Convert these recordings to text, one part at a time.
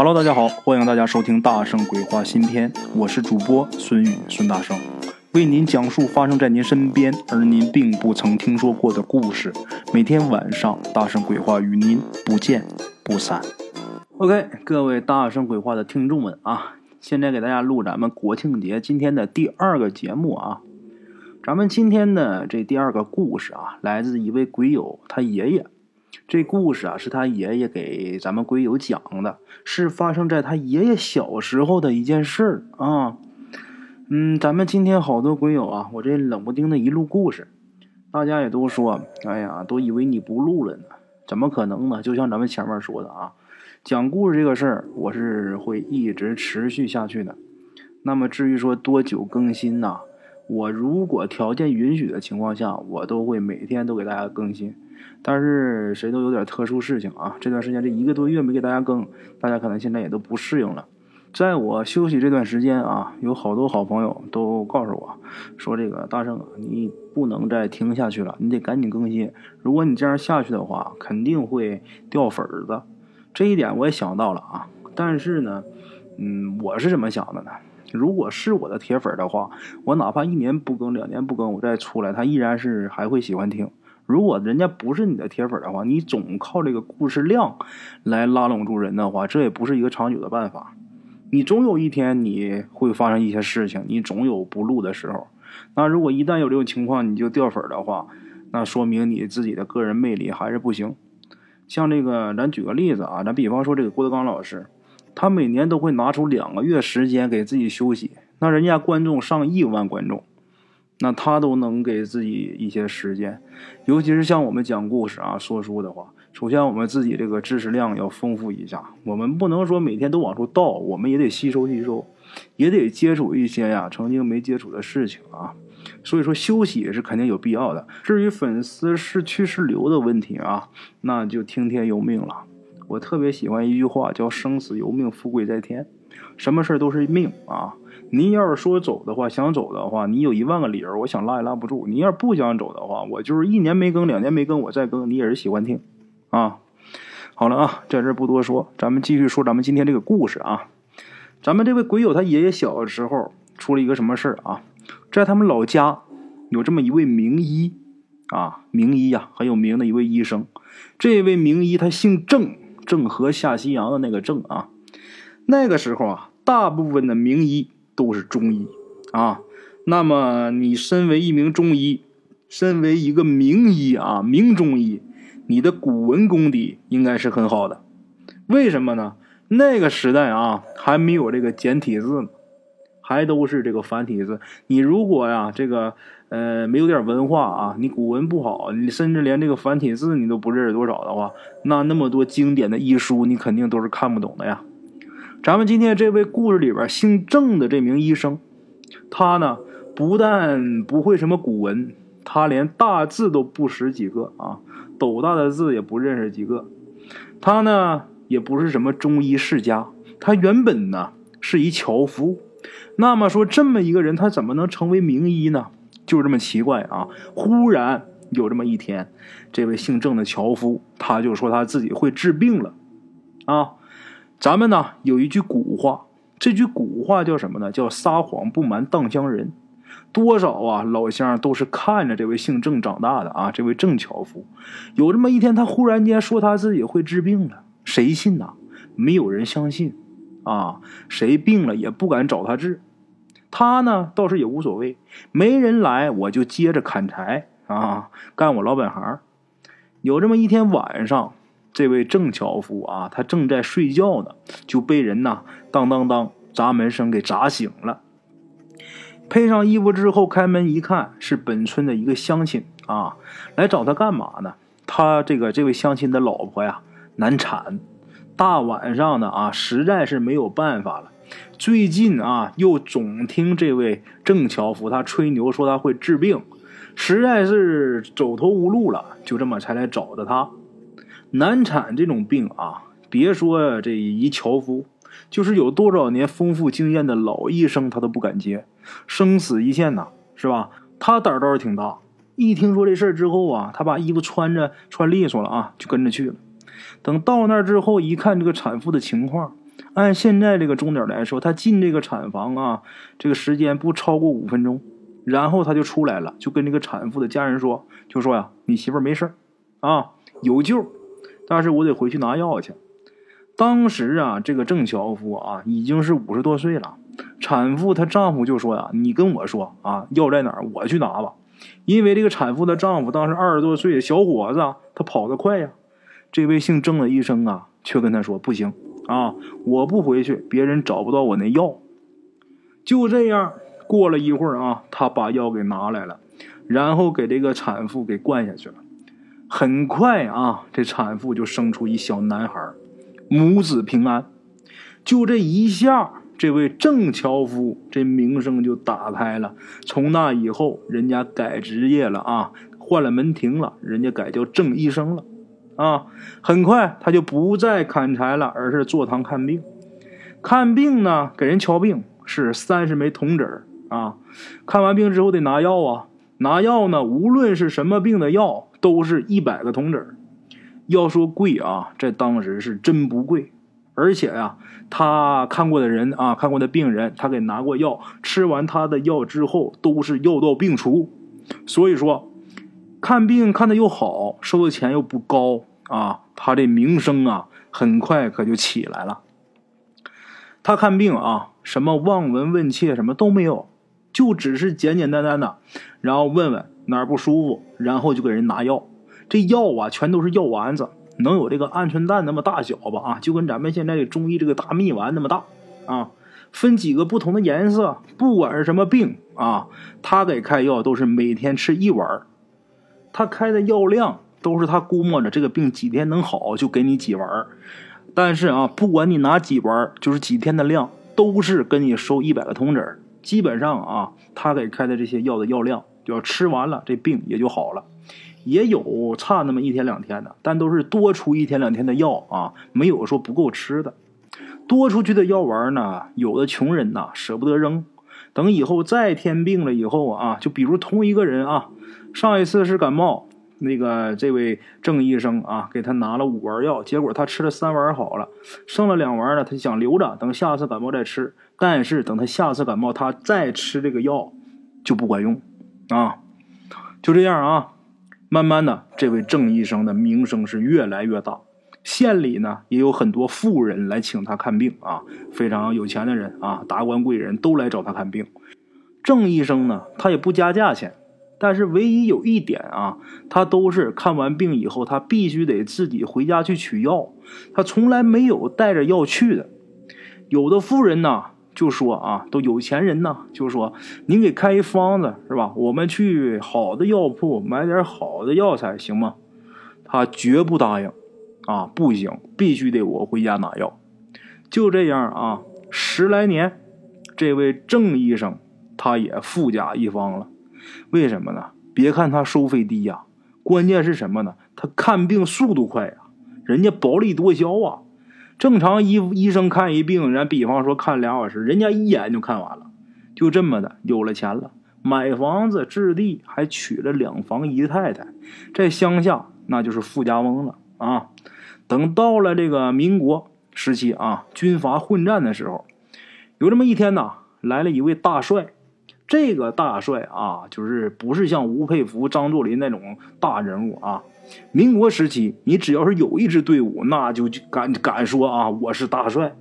Hello，大家好，欢迎大家收听《大圣鬼话》新篇，我是主播孙宇，孙大圣为您讲述发生在您身边而您并不曾听说过的故事。每天晚上，《大圣鬼话》与您不见不散。OK，各位《大圣鬼话》的听众们啊，现在给大家录咱们国庆节今天的第二个节目啊。咱们今天的这第二个故事啊，来自一位鬼友他爷爷。这故事啊，是他爷爷给咱们龟友讲的，是发生在他爷爷小时候的一件事儿啊。嗯，咱们今天好多鬼友啊，我这冷不丁的一录故事，大家也都说，哎呀，都以为你不录了呢，怎么可能呢？就像咱们前面说的啊，讲故事这个事儿，我是会一直持续下去的。那么至于说多久更新呢？我如果条件允许的情况下，我都会每天都给大家更新。但是谁都有点特殊事情啊！这段时间这一个多月没给大家更，大家可能现在也都不适应了。在我休息这段时间啊，有好多好朋友都告诉我，说这个大圣啊，你不能再听下去了，你得赶紧更新。如果你这样下去的话，肯定会掉粉儿的。这一点我也想到了啊。但是呢，嗯，我是怎么想的呢？如果是我的铁粉的话，我哪怕一年不更、两年不更，我再出来，他依然是还会喜欢听。如果人家不是你的铁粉的话，你总靠这个故事量来拉拢住人的话，这也不是一个长久的办法。你总有一天你会发生一些事情，你总有不录的时候。那如果一旦有这种情况，你就掉粉的话，那说明你自己的个人魅力还是不行。像这个，咱举个例子啊，咱比方说这个郭德纲老师，他每年都会拿出两个月时间给自己休息，那人家观众上亿万观众。那他都能给自己一些时间，尤其是像我们讲故事啊、说书的话，首先我们自己这个知识量要丰富一下。我们不能说每天都往出倒，我们也得吸收吸收，也得接触一些呀曾经没接触的事情啊。所以说休息也是肯定有必要的。至于粉丝是去是留的问题啊，那就听天由命了。我特别喜欢一句话，叫“生死由命，富贵在天”，什么事都是命啊。您要是说走的话，想走的话，你有一万个理由，我想拉也拉不住。您要是不想走的话，我就是一年没更，两年没更，我再更，你也是喜欢听，啊。好了啊，在这不多说，咱们继续说咱们今天这个故事啊。咱们这位鬼友他爷爷小的时候出了一个什么事儿啊？在他们老家有这么一位名医啊，名医呀，很有名的一位医生。这位名医他姓郑，郑和下西洋的那个郑啊。那个时候啊，大部分的名医。都是中医啊，那么你身为一名中医，身为一个名医啊，名中医，你的古文功底应该是很好的。为什么呢？那个时代啊，还没有这个简体字呢，还都是这个繁体字。你如果呀，这个呃没有点文化啊，你古文不好，你甚至连这个繁体字你都不认识多少的话，那那么多经典的医书，你肯定都是看不懂的呀。咱们今天这位故事里边姓郑的这名医生，他呢不但不会什么古文，他连大字都不识几个啊，斗大的字也不认识几个。他呢也不是什么中医世家，他原本呢是一樵夫。那么说这么一个人，他怎么能成为名医呢？就这么奇怪啊！忽然有这么一天，这位姓郑的樵夫他就说他自己会治病了，啊。咱们呢有一句古话，这句古话叫什么呢？叫撒谎不瞒当乡人。多少啊老乡都是看着这位姓郑长大的啊，这位郑樵夫。有这么一天，他忽然间说他自己会治病了，谁信呐？没有人相信啊，谁病了也不敢找他治。他呢倒是也无所谓，没人来我就接着砍柴啊，干我老本行。有这么一天晚上。这位郑樵夫啊，他正在睡觉呢，就被人呐当当当砸门声给砸醒了。配上衣服之后，开门一看，是本村的一个乡亲啊，来找他干嘛呢？他这个这位乡亲的老婆呀难产，大晚上的啊，实在是没有办法了。最近啊，又总听这位郑樵夫他吹牛说他会治病，实在是走投无路了，就这么才来找的他。难产这种病啊，别说这一樵夫，就是有多少年丰富经验的老医生，他都不敢接，生死一线呐，是吧？他胆儿倒是挺大，一听说这事儿之后啊，他把衣服穿着穿利索了啊，就跟着去了。等到那儿之后，一看这个产妇的情况，按现在这个钟点来说，她进这个产房啊，这个时间不超过五分钟，然后她就出来了，就跟这个产妇的家人说，就说呀，你媳妇没事啊，有救，但是我得回去拿药去。当时啊，这个郑樵夫啊已经是五十多岁了，产妇她丈夫就说呀，你跟我说啊，药在哪儿，我去拿吧。因为这个产妇的丈夫当时二十多岁小伙子，他跑得快呀。这位姓郑的医生啊，却跟他说不行啊，我不回去，别人找不到我那药。就这样，过了一会儿啊，他把药给拿来了，然后给这个产妇给灌下去了。很快啊，这产妇就生出一小男孩。母子平安，就这一下，这位郑樵夫这名声就打开了。从那以后，人家改职业了啊，换了门庭了，人家改叫郑医生了啊。很快，他就不再砍柴了，而是坐堂看病。看病呢，给人瞧病是三十枚铜子啊。看完病之后得拿药啊，拿药呢，无论是什么病的药，都是一百个铜子。要说贵啊，在当时是真不贵，而且呀，他看过的人啊，看过的病人，他给拿过药，吃完他的药之后都是药到病除，所以说看病看的又好，收的钱又不高啊，他这名声啊，很快可就起来了。他看病啊，什么望闻问切什么都没有，就只是简简单单的，然后问问哪儿不舒服，然后就给人拿药。这药啊，全都是药丸子，能有这个鹌鹑蛋那么大小吧？啊，就跟咱们现在的中医这个大蜜丸那么大啊，分几个不同的颜色。不管是什么病啊，他给开药都是每天吃一丸他开的药量都是他估摸着这个病几天能好，就给你几丸儿但是啊，不管你拿几丸儿就是几天的量，都是跟你收一百个铜子基本上啊，他给开的这些药的药量，就要吃完了，这病也就好了。也有差那么一天两天的，但都是多出一天两天的药啊，没有说不够吃的。多出去的药丸呢，有的穷人呐舍不得扔，等以后再添病了以后啊，就比如同一个人啊，上一次是感冒，那个这位郑医生啊给他拿了五丸药，结果他吃了三丸好了，剩了两丸呢，他就想留着等下次感冒再吃，但是等他下次感冒他再吃这个药就不管用啊，就这样啊。慢慢的，这位郑医生的名声是越来越大，县里呢也有很多富人来请他看病啊，非常有钱的人啊，达官贵人都来找他看病。郑医生呢，他也不加价钱，但是唯一有一点啊，他都是看完病以后，他必须得自己回家去取药，他从来没有带着药去的。有的富人呢。就说啊，都有钱人呢，就说您给开一方子是吧？我们去好的药铺买点好的药材行吗？他绝不答应，啊，不行，必须得我回家拿药。就这样啊，十来年，这位郑医生他也富甲一方了。为什么呢？别看他收费低呀，关键是什么呢？他看病速度快呀，人家薄利多销啊。正常医医生看一病，人比方说看俩小时，人家一眼就看完了，就这么的有了钱了，买房子置地，还娶了两房姨太太，在乡下那就是富家翁了啊。等到了这个民国时期啊，军阀混战的时候，有这么一天呐，来了一位大帅。这个大帅啊，就是不是像吴佩孚、张作霖那种大人物啊。民国时期，你只要是有一支队伍，那就敢敢说啊，我是大帅。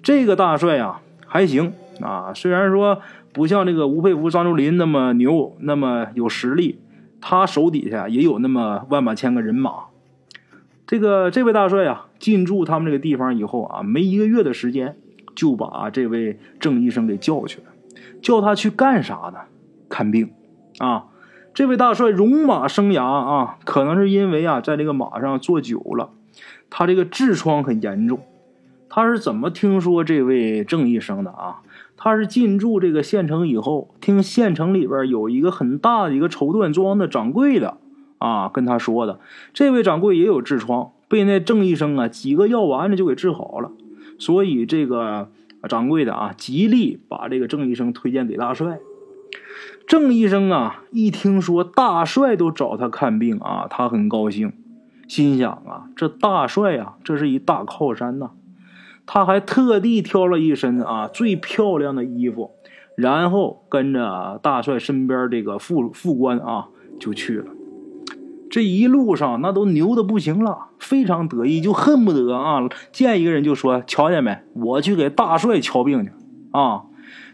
这个大帅啊，还行啊，虽然说不像这个吴佩孚、张作霖那么牛，那么有实力，他手底下也有那么万把千个人马。这个这位大帅啊，进驻他们这个地方以后啊，没一个月的时间，就把这位郑医生给叫去了，叫他去干啥呢？看病啊。这位大帅戎马生涯啊，可能是因为啊，在这个马上坐久了，他这个痔疮很严重。他是怎么听说这位郑医生的啊？他是进驻这个县城以后，听县城里边有一个很大的一个绸缎庄的掌柜的啊跟他说的。这位掌柜也有痔疮，被那郑医生啊几个药丸子就给治好了。所以这个掌柜的啊极力把这个郑医生推荐给大帅。郑医生啊，一听说大帅都找他看病啊，他很高兴，心想啊，这大帅呀，这是一大靠山呐。他还特地挑了一身啊最漂亮的衣服，然后跟着大帅身边这个副副官啊就去了。这一路上那都牛的不行了，非常得意，就恨不得啊见一个人就说：“瞧见没？我去给大帅瞧病去啊！”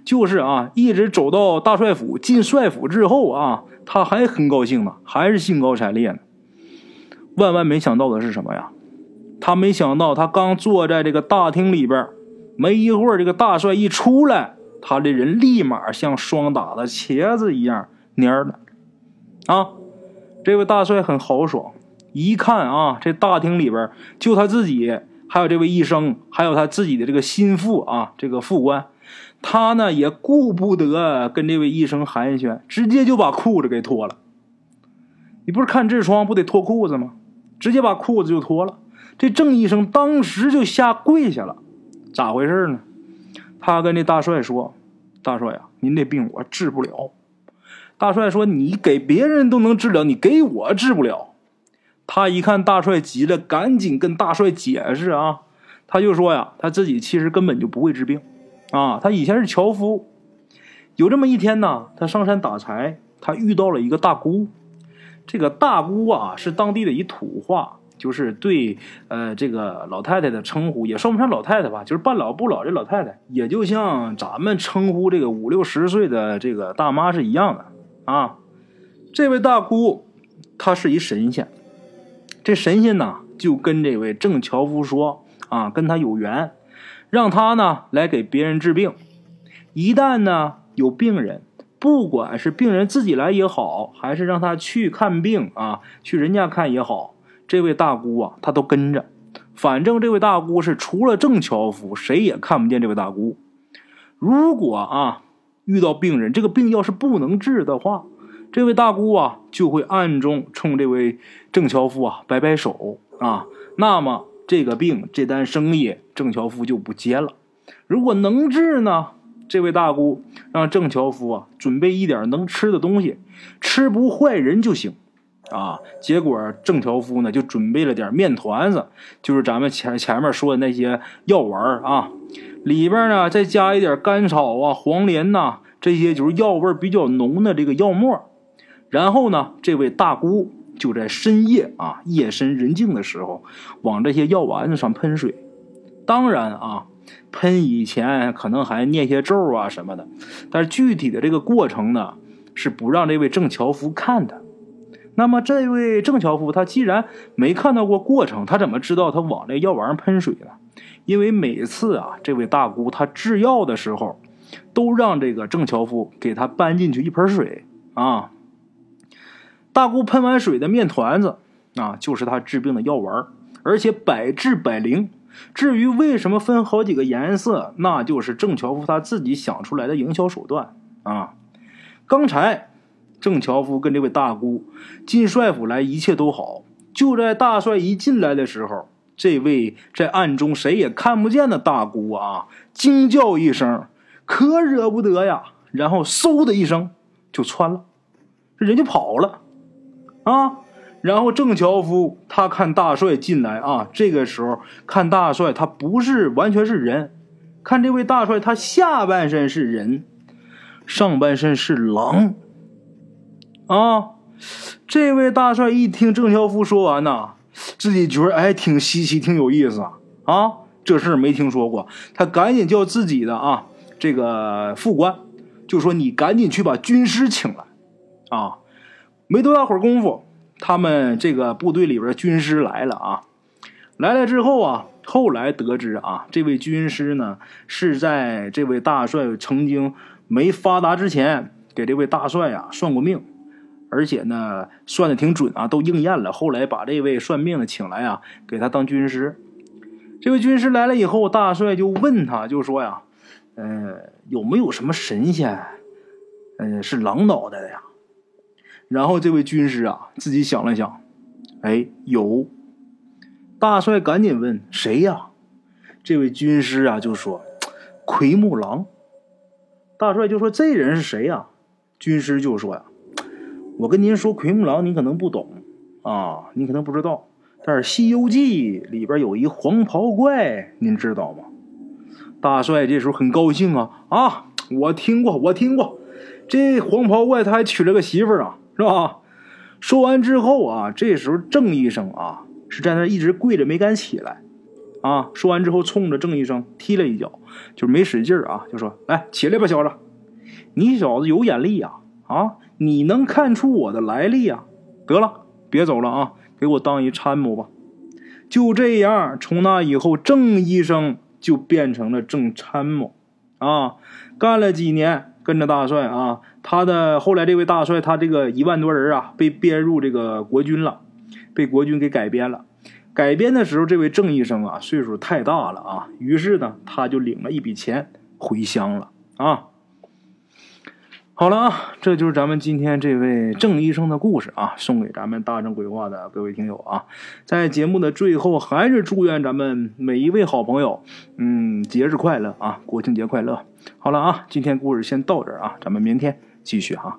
就是啊，一直走到大帅府进帅府之后啊，他还很高兴呢，还是兴高采烈呢。万万没想到的是什么呀？他没想到，他刚坐在这个大厅里边，没一会儿，这个大帅一出来，他这人立马像霜打的茄子一样蔫了。啊，这位大帅很豪爽，一看啊，这大厅里边就他自己，还有这位医生，还有他自己的这个心腹啊，这个副官，他呢也顾不得跟这位医生寒暄，直接就把裤子给脱了。你不是看痔疮不得脱裤子吗？直接把裤子就脱了。这郑医生当时就下跪下了，咋回事呢？他跟这大帅说：“大帅呀，您这病我治不了。”大帅说：“你给别人都能治了，你给我治不了。”他一看大帅急了，赶紧跟大帅解释啊。他就说呀，他自己其实根本就不会治病啊。他以前是樵夫，有这么一天呢，他上山打柴，他遇到了一个大姑。这个大姑啊，是当地的一土话。就是对，呃，这个老太太的称呼也算不上老太太吧，就是半老不老的老太太，也就像咱们称呼这个五六十岁的这个大妈是一样的啊。这位大姑，她是一神仙，这神仙呢就跟这位郑樵夫说啊，跟他有缘，让他呢来给别人治病。一旦呢有病人，不管是病人自己来也好，还是让他去看病啊，去人家看也好。这位大姑啊，她都跟着。反正这位大姑是除了郑樵夫，谁也看不见这位大姑。如果啊遇到病人，这个病要是不能治的话，这位大姑啊就会暗中冲这位郑樵夫啊摆摆手啊。那么这个病这单生意，郑樵夫就不接了。如果能治呢，这位大姑让郑樵夫啊准备一点能吃的东西，吃不坏人就行。啊，结果郑樵夫呢就准备了点面团子，就是咱们前前面说的那些药丸啊，里边呢再加一点甘草啊、黄连呐，这些就是药味比较浓的这个药末。然后呢，这位大姑就在深夜啊，夜深人静的时候，往这些药丸子上喷水。当然啊，喷以前可能还念些咒啊什么的，但是具体的这个过程呢，是不让这位郑樵夫看的。那么这位郑樵夫，他既然没看到过过程，他怎么知道他往这药丸上喷水呢？因为每次啊，这位大姑她制药的时候，都让这个郑樵夫给他搬进去一盆水啊。大姑喷完水的面团子啊，就是他治病的药丸，而且百治百灵。至于为什么分好几个颜色，那就是郑樵夫他自己想出来的营销手段啊。刚才。郑樵夫跟这位大姑进帅府来，一切都好。就在大帅一进来的时候，这位在暗中谁也看不见的大姑啊，惊叫一声，可惹不得呀！然后嗖的一声就窜了，人就跑了啊！然后郑樵夫他看大帅进来啊，这个时候看大帅他不是完全是人，看这位大帅他下半身是人，上半身是狼。啊，这位大帅一听郑樵夫说完呐，自己觉得哎挺稀奇，挺有意思啊。啊，这事儿没听说过，他赶紧叫自己的啊这个副官，就说你赶紧去把军师请来。啊，没多大会儿功夫，他们这个部队里边军师来了啊。来了之后啊，后来得知啊，这位军师呢是在这位大帅曾经没发达之前，给这位大帅呀算过命。而且呢，算的挺准啊，都应验了。后来把这位算命的请来啊，给他当军师。这位军师来了以后，大帅就问他，就说呀：“呃，有没有什么神仙，嗯，是狼脑袋的呀？”然后这位军师啊，自己想了想，哎，有。大帅赶紧问谁呀？这位军师啊就说：“奎木狼。”大帅就说：“这人是谁呀？”军师就说呀。我跟您说，奎木狼，你可能不懂啊，你可能不知道。但是《西游记》里边有一黄袍怪，您知道吗？大帅这时候很高兴啊啊！我听过，我听过，这黄袍怪他还娶了个媳妇儿啊，是吧？说完之后啊，这时候郑医生啊是在那一直跪着没敢起来啊。说完之后，冲着郑医生踢了一脚，就没使劲啊，就说：“来，起来吧，小子，你小子有眼力呀！啊，你能看出我的来历啊？得了，别走了啊，给我当一参谋吧。”就这样，从那以后，郑医生就变成了郑参谋啊，干了几年，跟着大帅啊。他的后来这位大帅，他这个一万多人啊，被编入这个国军了，被国军给改编了。改编的时候，这位郑医生啊，岁数太大了啊，于是呢，他就领了一笔钱回乡了啊。好了啊，这就是咱们今天这位郑医生的故事啊，送给咱们大正规划的各位听友啊。在节目的最后，还是祝愿咱们每一位好朋友，嗯，节日快乐啊，国庆节快乐。好了啊，今天故事先到这儿啊，咱们明天。继续哈